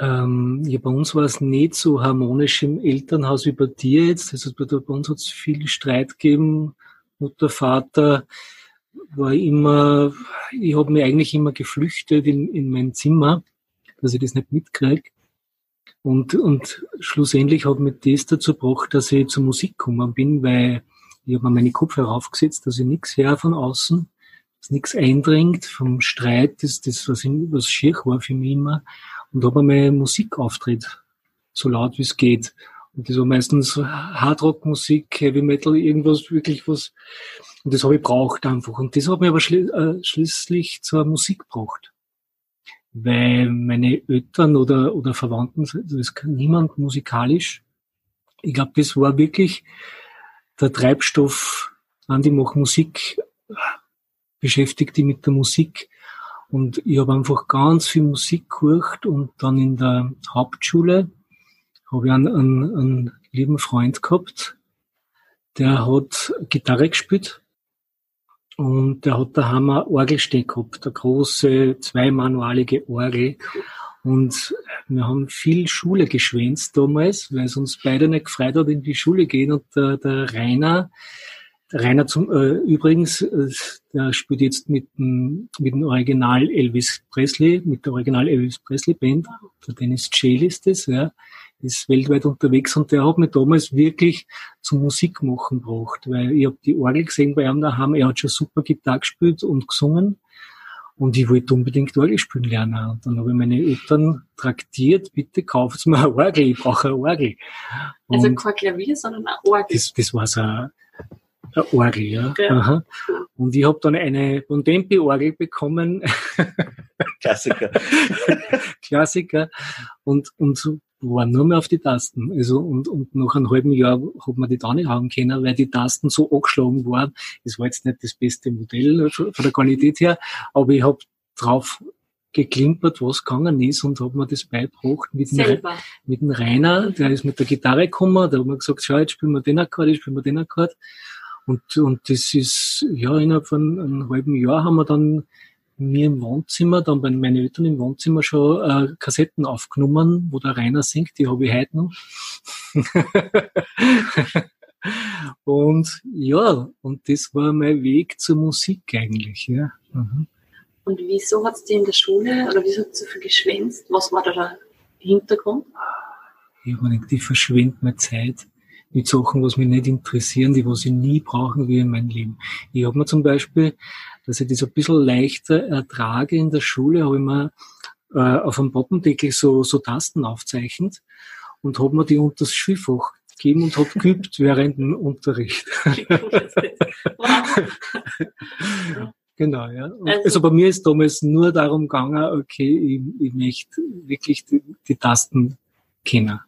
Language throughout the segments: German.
Ähm, ja, bei uns war es nicht so harmonisch im Elternhaus wie bei dir jetzt. Also bei, bei uns hat es viel Streit gegeben. Mutter, Vater war immer, ich habe mich eigentlich immer geflüchtet in, in mein Zimmer, dass ich das nicht mitkriege. Und, und schlussendlich hat mich das dazu gebracht, dass ich zur Musik gekommen bin, weil ich habe mir meine Kopfhörer aufgesetzt, dass ich nichts höre von außen, dass nichts eindringt vom Streit, das, das was, was schier war für mich immer und habe einmal Musik auftritt, so laut wie es geht. Und das war meistens Hardrock-Musik, Heavy Metal, irgendwas wirklich was. Und das habe ich braucht einfach. Und das hat mich aber schli äh, schließlich zur Musik gebracht. Weil meine Eltern oder, oder Verwandten, das ist niemand musikalisch. Ich glaube, das war wirklich der Treibstoff, an die macht Musik, beschäftigt die mit der Musik. Und ich habe einfach ganz viel Musik gehört und dann in der Hauptschule habe ich einen, einen, einen lieben Freund gehabt, der hat Gitarre gespielt und der hat daheim eine Orgel stehen gehabt, eine große zweimanualige Orgel. Und wir haben viel Schule geschwänzt damals, weil es uns beide nicht gefreut hat, in die Schule gehen. Und der, der Rainer, Rainer zum, äh, übrigens, äh, der spielt jetzt mit dem, mit dem Original Elvis Presley, mit der Original Elvis Presley Band. Der Dennis Jail ist das, ja. Ist weltweit unterwegs und der hat mich damals wirklich zum Musikmachen gebracht, weil ich habe die Orgel gesehen bei ihm daheim, er hat schon super Gitarre gespielt und gesungen. Und ich wollte unbedingt Orgel spielen lernen. Und dann habe ich meine Eltern traktiert, bitte kauft mir eine Orgel, ich brauche eine Orgel. Also und also kein Klavier, sondern eine Orgel. Das, das war so eine, eine Orgel, ja. ja. Aha. Und ich habe dann eine Bontempi-Orgel bekommen. Klassiker. Klassiker. Und, und so war nur mehr auf die Tasten. Also, und, und nach einem halben Jahr hat man die da nicht haben können, weil die Tasten so angeschlagen waren. Es war jetzt nicht das beste Modell von der Qualität her, aber ich habe drauf geklimpert, was gegangen ist und habe mir das beigebracht mit dem, mit dem Rainer, der ist mit der Gitarre gekommen, der hat mir gesagt, schau, jetzt spielen wir den Akkord, jetzt spielen wir den Akkord. Und, und das ist, ja, innerhalb von einem halben Jahr haben wir dann mir im Wohnzimmer, dann bei meinen Eltern im Wohnzimmer schon äh, Kassetten aufgenommen, wo der Rainer singt, die habe ich heute noch. und ja, und das war mein Weg zur Musik eigentlich, ja. Mhm. Und wieso hat es dir in der Schule, oder wieso hat es so viel geschwänzt? Was war da der Hintergrund? Ich habe gedacht, ich verschwende meine Zeit mit Sachen, was mich nicht interessieren, die was ich nie brauchen will in meinem Leben. Ich habe mir zum Beispiel, dass ich das ein bisschen leichter ertrage in der Schule, habe ich mir äh, auf einem Poppendeckel so, so Tasten aufzeichnet und habe mir die unter das Schulfach gegeben und habe geübt während dem Unterricht. Genau, ja. Also, also, bei mir ist damals nur darum gegangen, okay, ich, ich möchte wirklich die, die Tasten kennen.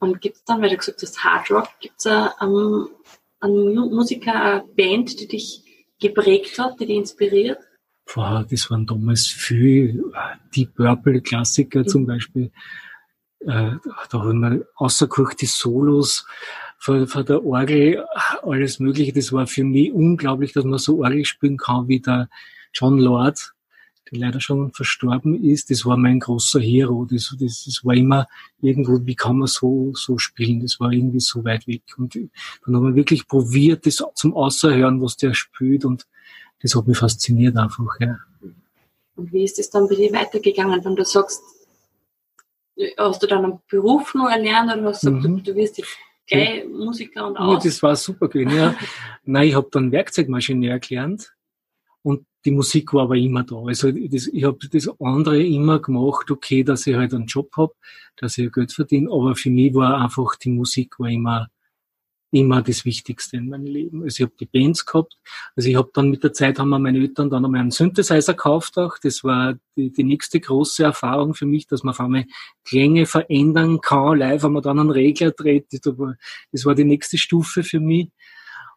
Und gibt es dann, weil du gesagt hast, Hard Rock, gibt es ähm, einen Musiker, eine Band, die dich geprägt hat, die dich inspiriert? Boah, das waren damals viel die Purple Klassiker mhm. zum Beispiel. Äh, da haben wir außerkocht die Solos von, von der Orgel, alles Mögliche. Das war für mich unglaublich, dass man so Orgel spielen kann wie der John Lord der leider schon verstorben ist, das war mein großer Hero. Das, das, das war immer irgendwo, wie kann man so, so spielen? Das war irgendwie so weit weg. Und dann haben wir wirklich probiert, das zum Außerhören, was der spielt. Und das hat mich fasziniert einfach, ja. Und wie ist es dann bei dir weitergegangen, wenn du sagst, hast du dann einen Beruf noch erlernt oder hast du gesagt, mhm. du, du wirst jetzt gleich Musiker und aus? Ja, das war super gewesen, ja. Nein, ich habe dann Werkzeugmaschinär gelernt und die Musik war aber immer da. Also das, ich habe das andere immer gemacht, okay, dass ich halt einen Job hab, dass ich Geld verdiene, aber für mich war einfach die Musik war immer immer das Wichtigste in meinem Leben. Also ich habe die Bands gehabt. Also ich habe dann mit der Zeit haben wir meine Eltern dann einmal einen Synthesizer gekauft auch. Das war die, die nächste große Erfahrung für mich, dass man auf einmal Klänge verändern kann, live, wenn man dann einen Regler dreht. Das war die nächste Stufe für mich.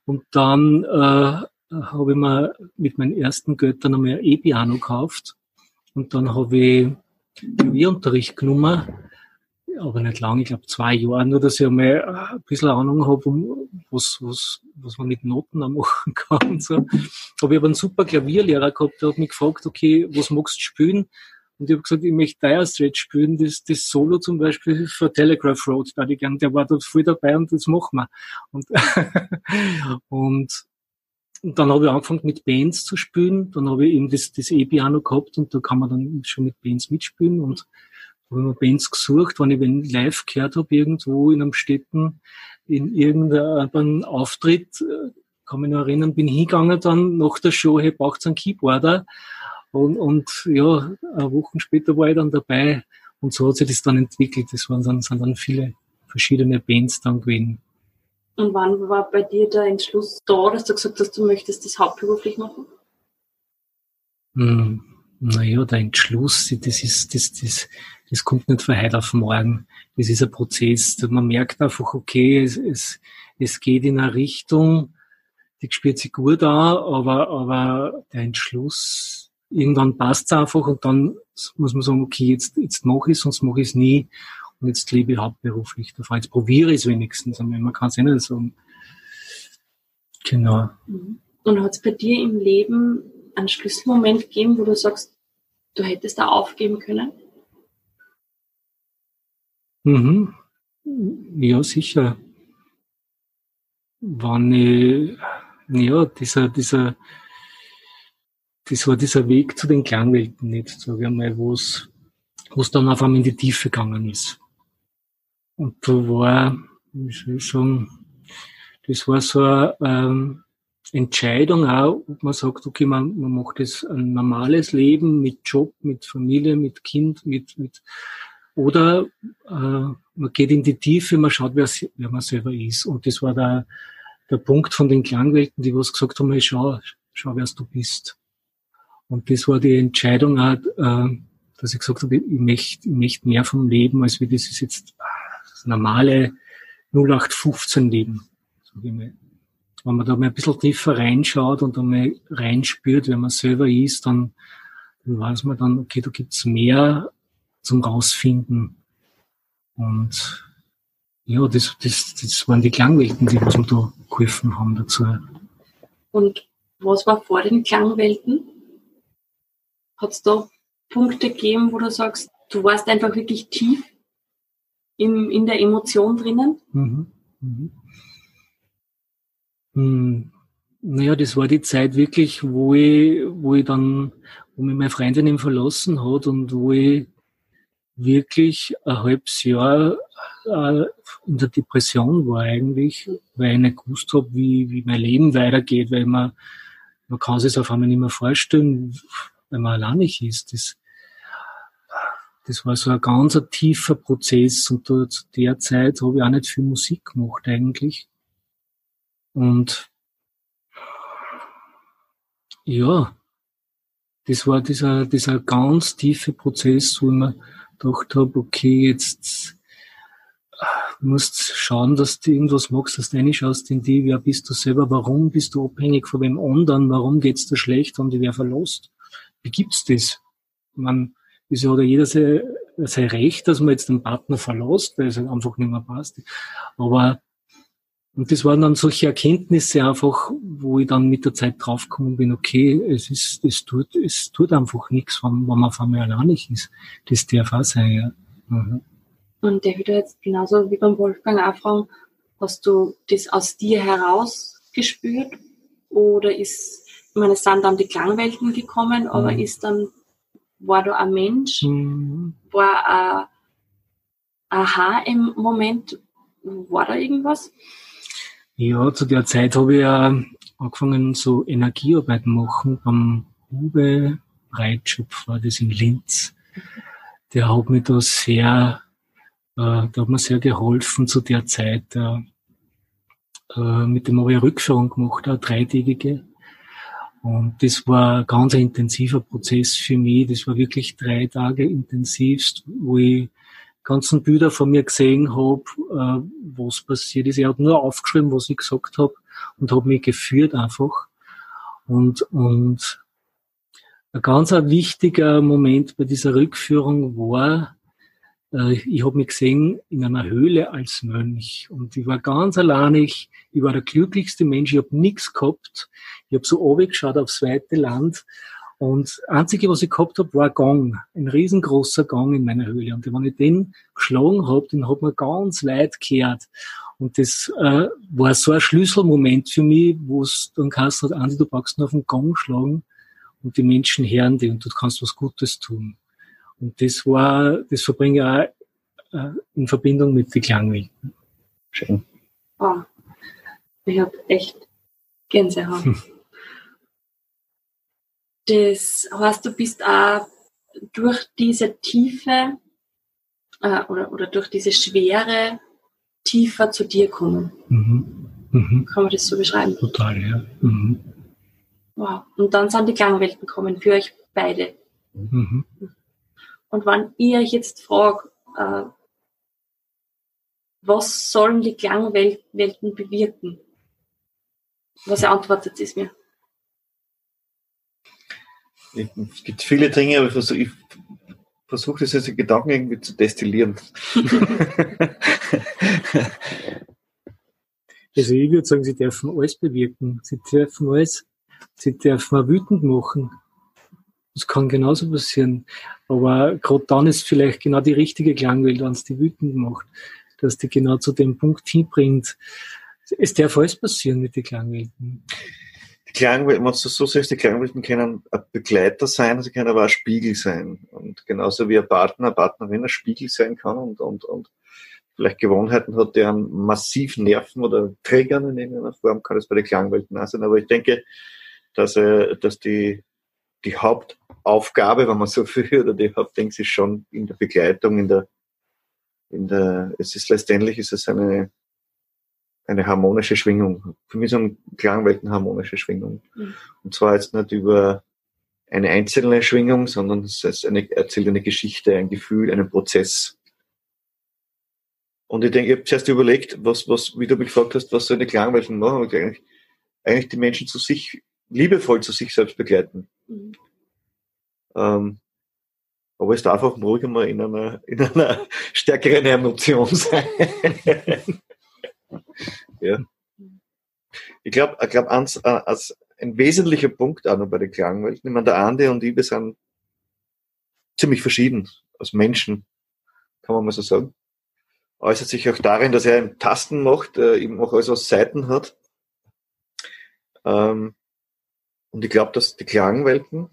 Und dann äh, habe ich mir mit meinen ersten Göttern einmal ein E-Piano gekauft. Und dann habe ich Klavierunterricht genommen, aber nicht lang, ich glaube zwei Jahre, nur dass ich einmal ein bisschen Ahnung habe, was, was, was man mit Noten machen kann. Und so. Aber ich habe einen super Klavierlehrer gehabt, der hat mich gefragt, okay, was magst du spielen? Und ich habe gesagt, ich möchte Dire Straits spielen, das, das Solo zum Beispiel für Telegraph Road, da die gern, der war dort voll dabei und das machen wir. Und, und, und dann habe ich angefangen mit Bands zu spielen, dann habe ich eben das, das E-Piano gehabt und da kann man dann schon mit Bands mitspielen und habe ich mir Bands gesucht, wenn ich wenn live gehört habe, irgendwo in einem Städten, in irgendeinem Auftritt, äh, kann mich noch erinnern, bin hingegangen dann nach der Show, hey, braucht's einen Keyboarder? Und, und ja, Wochen später war ich dann dabei und so hat sich das dann entwickelt. Das waren dann, sind dann viele verschiedene Bands dann gewesen. Und wann war bei dir der Entschluss da, dass du gesagt hast, du möchtest das hauptberuflich machen? Hm, naja, der Entschluss, das ist, das, das, das kommt nicht von heute auf morgen. Das ist ein Prozess. Man merkt einfach, okay, es, es, es geht in eine Richtung, die spürt sich gut an, aber, aber der Entschluss, irgendwann passt es einfach und dann muss man sagen, okay, jetzt, jetzt mache ich es, sonst mache ich es nie und jetzt lebe ich hauptberuflich davon. Jetzt probiere ich es wenigstens, man kann es eh nicht sagen. Genau. Mhm. Und hat es bei dir im Leben einen Schlüsselmoment gegeben, wo du sagst, du hättest da aufgeben können? Mhm. Ja, sicher. Wann ich, ja, dieser, dieser, das war dieser Weg zu den Klangwelten nicht, sage ich mal, wo es, wo es dann auf einmal in die Tiefe gegangen ist. Und da war, wie soll ich sagen, das war so eine ähm, Entscheidung auch, ob man sagt, okay, man, man macht jetzt ein normales Leben mit Job, mit Familie, mit Kind, mit, mit oder äh, man geht in die Tiefe, man schaut, wer, wer man selber ist. Und das war der, der Punkt von den Klangwelten, die was gesagt haben, hey, schau, schau, wer du bist. Und das war die Entscheidung auch, äh, dass ich gesagt habe, ich möchte, ich möchte mehr vom Leben, als wie das ist jetzt normale 0815 Leben. Sag ich mal. Wenn man da mal ein bisschen tiefer reinschaut und einmal reinspürt, wenn man selber ist, dann, dann weiß man dann, okay, da gibt's mehr zum Rausfinden. Und ja, das, das, das waren die Klangwelten, die mir da geholfen haben dazu. Und was war vor den Klangwelten? Hat es da Punkte gegeben, wo du sagst, du warst einfach wirklich tief in, in der Emotion drinnen? Mhm. Mhm. Hm. Naja, das war die Zeit wirklich, wo ich, wo ich dann, wo mich meine Freundin eben verlassen hat und wo ich wirklich ein halbes Jahr äh, in der Depression war eigentlich, weil ich nicht gewusst habe, wie, wie mein Leben weitergeht, weil man, man kann sich auf einmal nicht mehr vorstellen, wenn man alleinig ist. Das, das war so ein ganz ein tiefer Prozess und da, zu der Zeit habe ich auch nicht viel Musik gemacht eigentlich. Und ja, das war dieser, dieser ganz tiefe Prozess, wo ich mir gedacht habe, okay, jetzt du musst schauen, dass du irgendwas machst, dass du reinschaust in die, wer bist du selber, warum bist du abhängig von wem anderen, warum geht's dir schlecht, und die wer verlost wie gibt's das? Man, ist ja oder jeder sein, sein Recht, dass man jetzt den Partner verlässt, weil es halt einfach nicht mehr passt. Aber, und das waren dann solche Erkenntnisse einfach, wo ich dann mit der Zeit draufgekommen bin, okay, es ist, es tut, es tut einfach nichts, wenn, wenn man auf einmal alleinig ist. Das darf auch sein, ja. Mhm. Und der würde jetzt genauso wie beim Wolfgang auch fragen, hast du das aus dir heraus gespürt oder ist ich meine, es sind dann die Klangwelten gekommen, aber mhm. ist dann, war da ein Mensch, mhm. war ein Aha im Moment, war da irgendwas? Ja, zu der Zeit habe ich ja angefangen, so Energiearbeit machen beim Uwe Breitschopf, war das in Linz. Der hat mir da sehr, äh, da hat mir sehr geholfen zu der Zeit. Äh, äh, mit dem habe ich eine Rückführung gemacht, eine dreitägige. Und das war ein ganz intensiver Prozess für mich. Das war wirklich drei Tage intensivst, wo ich ganzen Bilder von mir gesehen habe, äh, was passiert ist. Ich habe nur aufgeschrieben, was ich gesagt habe und habe mich geführt einfach. Und, und ein ganz ein wichtiger Moment bei dieser Rückführung war, äh, ich habe mich gesehen in einer Höhle als Mönch und ich war ganz alleinig. Ich war der glücklichste Mensch. Ich habe nichts gehabt. Ich habe so geschaut aufs weite Land Und das Einzige, was ich gehabt habe, war ein Gang. Ein riesengroßer Gang in meiner Höhle. Und wenn ich den geschlagen habe, den hat man ganz weit gehört. Und das äh, war so ein Schlüsselmoment für mich, wo es dann kannst du, Andi, du brauchst nur auf den Gang schlagen und die Menschen hören dich und du kannst was Gutes tun. Und das war, das verbringe ich auch äh, in Verbindung mit den Klangwelten. Schön. Oh, ich habe echt Gänsehaut. Hm. Das heißt, du bist auch durch diese Tiefe äh, oder, oder durch diese Schwere tiefer zu dir kommen. Mhm. Mhm. Kann man das so beschreiben? Total, ja. Mhm. Wow. Und dann sind die Klangwelten gekommen für euch beide. Mhm. Und wenn ich euch jetzt frage, äh, was sollen die Klangwelten bewirken? Was antwortet es mir? Es gibt viele Dinge, aber ich versuche versuch das jetzt in Gedanken irgendwie zu destillieren. also ich würde sagen, sie dürfen alles bewirken. Sie dürfen alles, sie dürfen auch wütend machen. Das kann genauso passieren. Aber gerade dann ist vielleicht genau die richtige Klangwelt, wenn es die wütend macht, dass die genau zu dem Punkt hinbringt. Es darf alles passieren mit den Klangwelten. Die Klangwelten, wenn du so sagst, die Klangwelten können ein Begleiter sein, sie können aber ein Spiegel sein. Und genauso wie ein Partner, eine Partnerin ein Spiegel sein kann und, und, und vielleicht Gewohnheiten hat, die einen massiv nerven oder triggern in irgendeiner Form, kann das bei den Klangwelten auch sein. Aber ich denke, dass, äh, dass die, die Hauptaufgabe, wenn man so will, oder die Hauptding ist schon in der Begleitung, in der, in der, es ist letztendlich ist es eine, eine harmonische Schwingung. Für mich so ein Klangwelten harmonische Schwingung. Mhm. Und zwar jetzt nicht über eine einzelne Schwingung, sondern es ist eine, erzählt eine Geschichte, ein Gefühl, einen Prozess. Und ich denke, ich habe zuerst überlegt, was, was, wie du mich gefragt hast, was so eine Klangwelten machen, eigentlich, eigentlich die Menschen zu sich, liebevoll zu sich selbst begleiten. Mhm. Ähm, aber es darf auch ruhig mal in einer, in einer stärkeren Emotion sein. ja. Ich glaube, glaub, als, als ein wesentlicher Punkt auch noch bei den Klangwelten, ich meine, der Ande und ich, wir sind ziemlich verschieden als Menschen, kann man mal so sagen. Äußert sich auch darin, dass er einen Tasten macht, äh, eben auch alles aus Seiten hat. Ähm, und ich glaube, dass die Klangwelten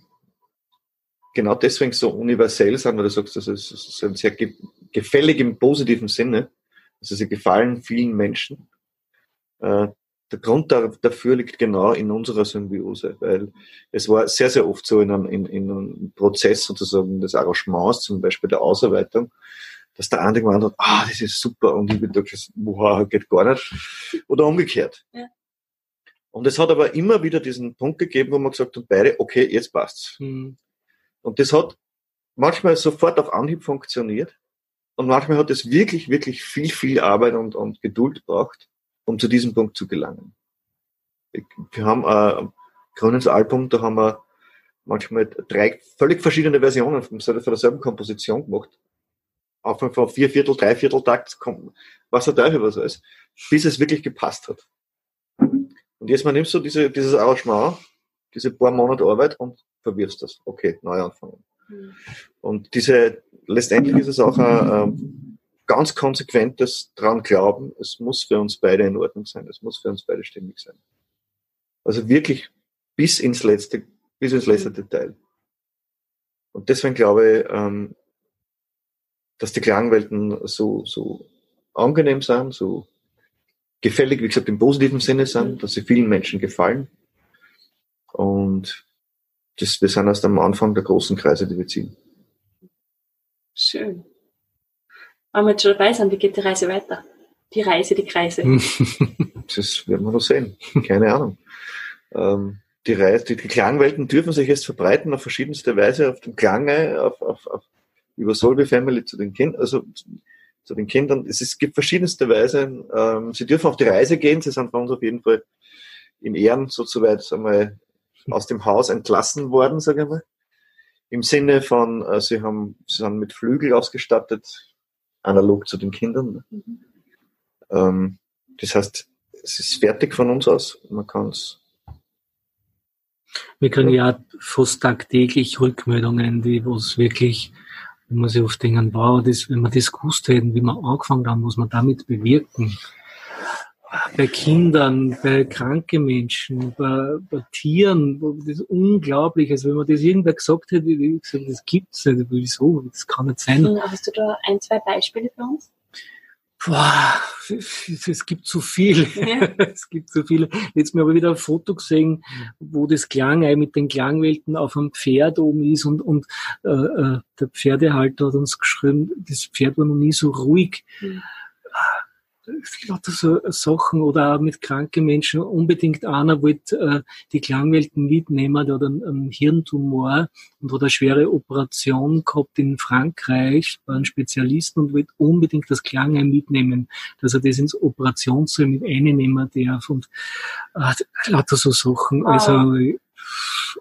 genau deswegen so universell sind, weil du sagst, das ist, das sehr gefällig im positiven Sinne. Also sie gefallen vielen Menschen. Äh, der Grund dafür liegt genau in unserer Symbiose, weil es war sehr, sehr oft so in einem, in, in einem Prozess sozusagen des Arrangements, zum Beispiel der Ausarbeitung, dass der andere gemeint hat, ah, das ist super, und ich bin da wow, geht gar nicht. Oder umgekehrt. Ja. Und es hat aber immer wieder diesen Punkt gegeben, wo man gesagt hat, beide, okay, jetzt passt's. Mhm. Und das hat manchmal sofort auf Anhieb funktioniert. Und manchmal hat es wirklich, wirklich viel, viel Arbeit und, und Geduld braucht, um zu diesem Punkt zu gelangen. Wir haben äh, Grünens Album, da haben wir manchmal drei völlig verschiedene Versionen von, von derselben Komposition gemacht. Auch von vier Viertel, drei Viertel Takt, was der Teufel was alles, bis es wirklich gepasst hat. Und jetzt mal nimmst du diese, dieses Arrangement, diese paar Monate Arbeit und verwirfst das. Okay, neu anfangen. Mhm. Und diese, letztendlich ist es auch ein, ein ganz konsequentes dran glauben, es muss für uns beide in Ordnung sein, es muss für uns beide stimmig sein. Also wirklich bis ins letzte, bis ins letzte mhm. Detail. Und deswegen glaube ich, ähm, dass die Klangwelten so, so angenehm sind, so gefällig, wie gesagt, im positiven Sinne sind, mhm. dass sie vielen Menschen gefallen. Und das, wir sind erst am Anfang der großen Kreise, die wir ziehen. Schön. Wenn wir jetzt schon dabei sind, wie geht die Reise weiter? Die Reise, die Kreise. das werden wir noch sehen. Keine Ahnung. Ähm, die, Reise, die, die Klangwelten dürfen sich jetzt verbreiten auf verschiedenste Weise, auf dem Klange, auf, auf, auf über Solby Family zu den Kindern, also zu den Kindern. Es, es gibt verschiedenste Weise. Ähm, sie dürfen auf die Reise gehen. Sie sind bei uns auf jeden Fall in Ehren so zu weit einmal aus dem Haus entlassen worden, sage ich mal. Im Sinne von, äh, sie haben, sie sind mit Flügel ausgestattet, analog zu den Kindern. Ähm, das heißt, es ist fertig von uns aus. Man kann es Wir kriegen ja fast tagtäglich Rückmeldungen, die was wirklich, wo man sich oft denken, wow, das, wenn wir das gewusst hätten, wie wir angefangen haben, was wir damit bewirken. Bei Kindern, bei kranken Menschen, bei, bei Tieren, das ist unglaublich. Also wenn man das irgendwer gesagt hätte, wie gesagt, das gibt's nicht, wieso, das kann nicht sein. Hast du da ein, zwei Beispiele für uns? Boah, es gibt zu viel. Ja. es gibt zu viele. Jetzt mir aber wieder ein Foto gesehen, wo das Klangei mit den Klangwelten auf einem Pferd oben ist und, und äh, äh der Pferdehalter hat uns geschrieben, das Pferd war noch nie so ruhig. Mhm lauter so Sachen oder auch mit kranken Menschen. Unbedingt einer wollte äh, die Klangwelten mitnehmen, der hat einen, einen Hirntumor und hat eine schwere Operation gehabt in Frankreich, war ein Spezialist und wollte unbedingt das Klangein mitnehmen, dass er das ins Operationssaal mit einnehmen darf und äh, lauter so Sachen. Also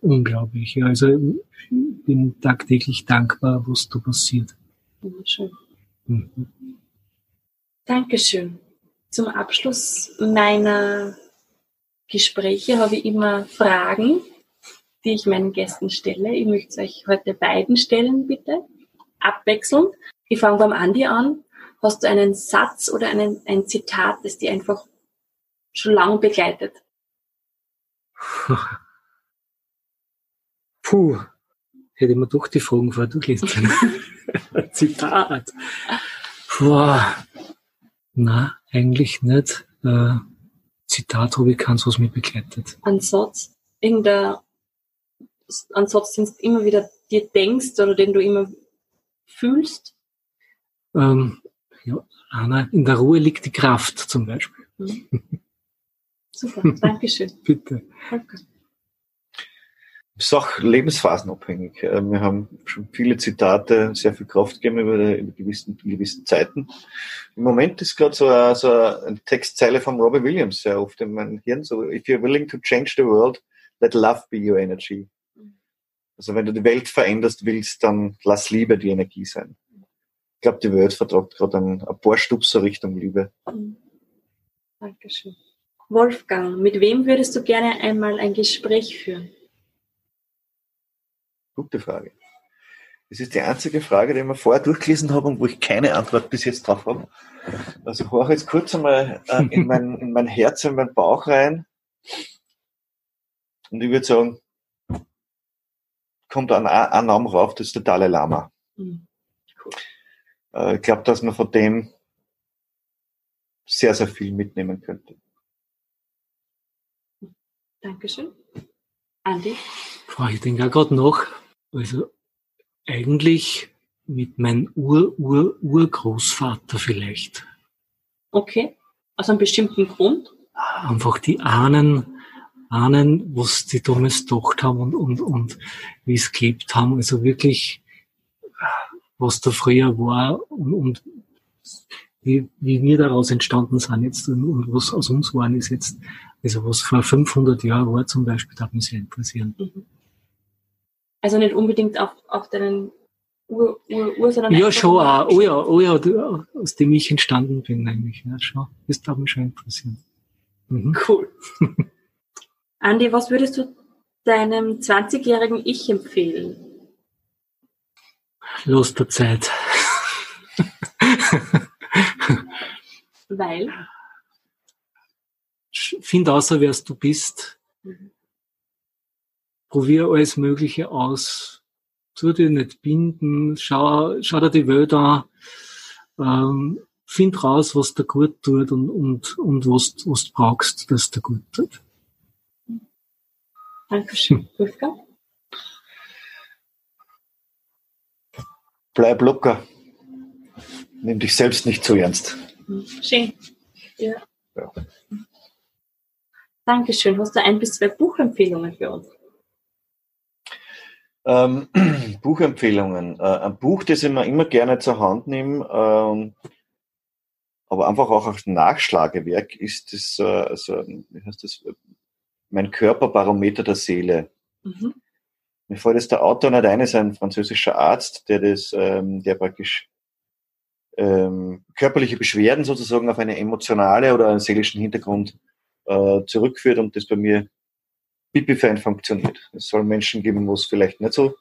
unglaublich. Also ich bin tagtäglich dankbar, was da passiert. Schön. Mhm. Dankeschön. Zum Abschluss meiner Gespräche habe ich immer Fragen, die ich meinen Gästen stelle. Ich möchte euch heute beiden stellen, bitte. Abwechselnd. Ich fange beim Andi an. Hast du einen Satz oder einen, ein Zitat, das dir einfach schon lange begleitet? Puh, hätte ich mir doch die Fragen vorher durchlesen können. Zitat. Puh. Na, eigentlich nicht. Äh, Zitat habe ich keins, was mich begleitet. Ein Satz, irgendein ein Satz, den du immer wieder dir denkst oder den du immer fühlst? Ähm, ja, Anna, in der Ruhe liegt die Kraft zum Beispiel. Mhm. Super, Dankeschön. Bitte. Danke ist auch lebensphasenabhängig. Äh, wir haben schon viele Zitate, sehr viel Kraft gegeben über, über gewissen, gewissen Zeiten. Im Moment ist gerade so, eine, so eine Textzeile von Robbie Williams sehr oft in meinem Hirn, so, if you're willing to change the world, let love be your energy. Also wenn du die Welt veränderst willst, dann lass Liebe die Energie sein. Ich glaube, die Welt vertragt gerade ein, ein paar Stupser Richtung Liebe. Dankeschön. Wolfgang, mit wem würdest du gerne einmal ein Gespräch führen? Gute Frage. Das ist die einzige Frage, die ich mir vorher durchgelesen habe und wo ich keine Antwort bis jetzt drauf habe. Also ich horche jetzt kurz einmal äh, in, mein, in mein Herz, in meinen Bauch rein. Und ich würde sagen, kommt ein, ein Name rauf, das ist der Dalai Lama. Mhm. Cool. Äh, ich glaube, dass man von dem sehr, sehr viel mitnehmen könnte. Dankeschön. Andi? Ich denke auch gerade noch, also eigentlich mit meinem Ur-Ur-Urgroßvater vielleicht. Okay. Aus einem bestimmten Grund? Einfach die Ahnen, Ahnen, was die damals gedacht haben und, und, und wie es gelebt haben. Also wirklich, was da früher war und, und wie, wie wir daraus entstanden sind jetzt und, und was aus uns waren ist jetzt, also was vor 500 Jahren war zum Beispiel, da hat mich sehr interessieren. Mhm. Also nicht unbedingt auf, auf deinen Ur, Ur, Ur sondern Ja, schon auch. Oh ja, oh ja, aus dem ich entstanden bin eigentlich. Ja, schon. Das darf mich schon interessieren. Mhm. Cool. Andi, was würdest du deinem 20-jährigen Ich empfehlen? Los der Zeit. Weil? Find außer, wer du bist. Mhm probier alles Mögliche aus. Tu dich nicht binden, schau, schau dir die Welt an, ähm, find raus, was dir gut tut und, und, und was, was du brauchst, dass dir gut tut. Dankeschön. Wolfgang? Bleib locker. Nimm dich selbst nicht zu ernst. Schön. Ja. ja. Dankeschön. Hast du ein bis zwei Buchempfehlungen für uns? Ähm, Buchempfehlungen. Äh, ein Buch, das ich mir immer gerne zur Hand nehme, ähm, aber einfach auch als Nachschlagewerk, ist das, äh, also, wie heißt das, mein Körperbarometer der Seele. Mhm. Mir fällt jetzt der Autor nicht ein, ist ein französischer Arzt, der das, ähm, der praktisch ähm, körperliche Beschwerden sozusagen auf eine emotionale oder einen seelischen Hintergrund äh, zurückführt und das bei mir Pipi-Fan funktioniert. Es soll Menschen geben, wo es vielleicht nicht so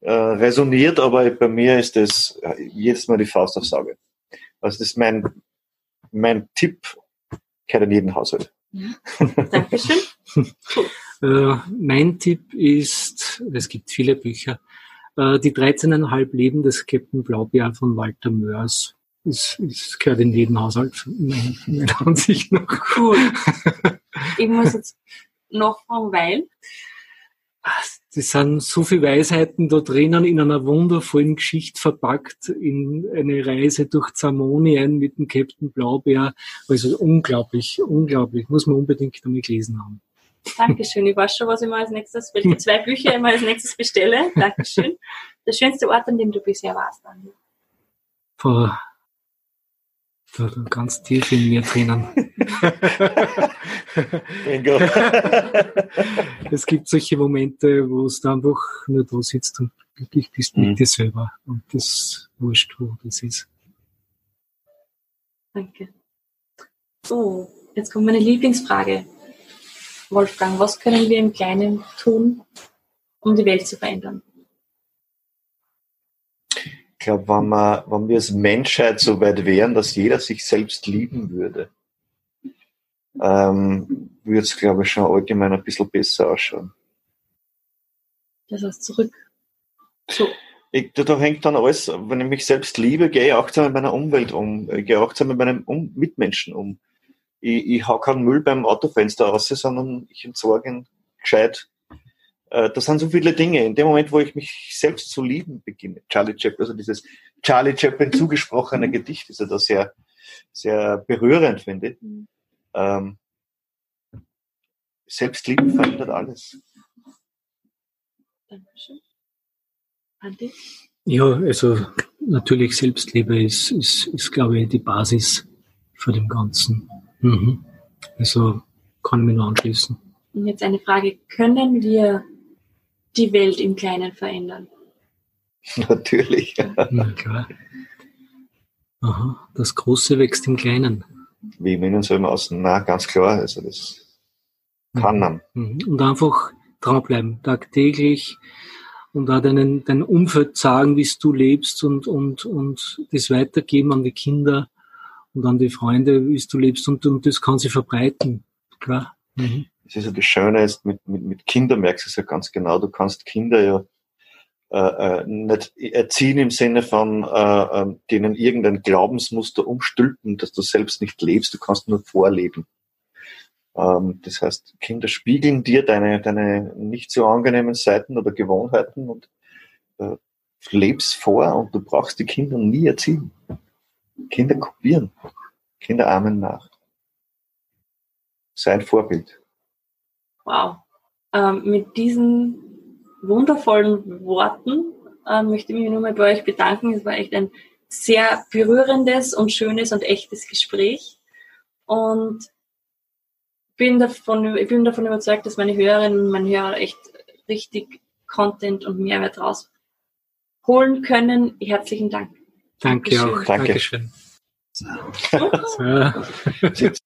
äh, resoniert, aber bei mir ist das äh, jedes Mal die Faust aufs Auge. Also das ist mein, mein Tipp, gehört in jeden Haushalt. Ja. Dankeschön. äh, mein Tipp ist, es gibt viele Bücher, äh, die 13,5 Leben des Captain Blaubeer von Walter Mörs. Es, es gehört in jeden Haushalt, meiner Ansicht nach. Cool. Ich muss jetzt noch fragen, weil? Es sind so viele Weisheiten da drinnen in einer wundervollen Geschichte verpackt, in eine Reise durch Zamonien mit dem Captain Blaubeer. Also unglaublich, unglaublich. Muss man unbedingt einmal gelesen haben. Dankeschön. Ich weiß schon, was ich mal als nächstes, welche zwei Bücher ich mal als nächstes bestelle. Dankeschön. Der schönste Ort, an dem du bisher warst, Andi. Vor da ganz tief in mir drinnen. Bingo. es gibt solche Momente, wo es einfach nur da sitzt und glücklich bist mhm. mit dir selber. Und das wurscht, wo das ist. Danke. So, jetzt kommt meine Lieblingsfrage. Wolfgang, was können wir im Kleinen tun, um die Welt zu verändern? Ich glaube, wenn, wir, wenn wir als Menschheit so weit wären, dass jeder sich selbst lieben würde, ähm, würde es, glaube ich, schon allgemein ein bisschen besser ausschauen. Das heißt zurück. So. Ich, da hängt dann alles, wenn ich mich selbst liebe, gehe ich achtsam mit meiner Umwelt um, ich gehe achtsam mit meinen um Mitmenschen um. Ich, ich hau keinen Müll beim Autofenster raus, sondern ich entsorge ihn gescheit äh, das sind so viele Dinge. In dem Moment, wo ich mich selbst zu lieben beginne, Charlie Chaplin, also dieses Charlie Chaplin zugesprochene Gedicht ist ja da sehr, sehr berührend, finde ich. Mhm. Ähm, Selbstliebe verändert alles. Dankeschön. Andi? Ja, also natürlich Selbstliebe ist, ist, ist glaube ich, die Basis für dem Ganzen. Mhm. Also kann ich mich nur anschließen. Und jetzt eine Frage, können wir die Welt im Kleinen verändern. Natürlich. Na klar. Aha, das Große wächst im Kleinen. Wie im Innen so im Außen. Na, ganz klar. Also das kann man. Mhm. Und einfach dranbleiben, tagtäglich und auch deinen, dein Umfeld sagen, wie du lebst und, und, und das weitergeben an die Kinder und an die Freunde, wie du lebst und, und das kann sich verbreiten. Klar. Mhm das ist ja das Schöne ist, mit, mit, mit Kindern merkst du es ja ganz genau, du kannst Kinder ja äh, äh, nicht erziehen im Sinne von äh, äh, denen irgendein Glaubensmuster umstülpen, dass du selbst nicht lebst, du kannst nur vorleben. Ähm, das heißt, Kinder spiegeln dir deine, deine nicht so angenehmen Seiten oder Gewohnheiten und äh, lebst vor und du brauchst die Kinder nie erziehen. Kinder kopieren, Kinder ahmen nach. Sei ein Vorbild. Wow. Ähm, mit diesen wundervollen Worten äh, möchte ich mich nochmal bei euch bedanken. Es war echt ein sehr berührendes und schönes und echtes Gespräch. Und bin davon, ich bin davon überzeugt, dass meine Hörerinnen und meine Hörer echt richtig Content und Mehrwert rausholen können. Herzlichen Dank. Danke Dankeschön. auch. Danke. Dankeschön. So.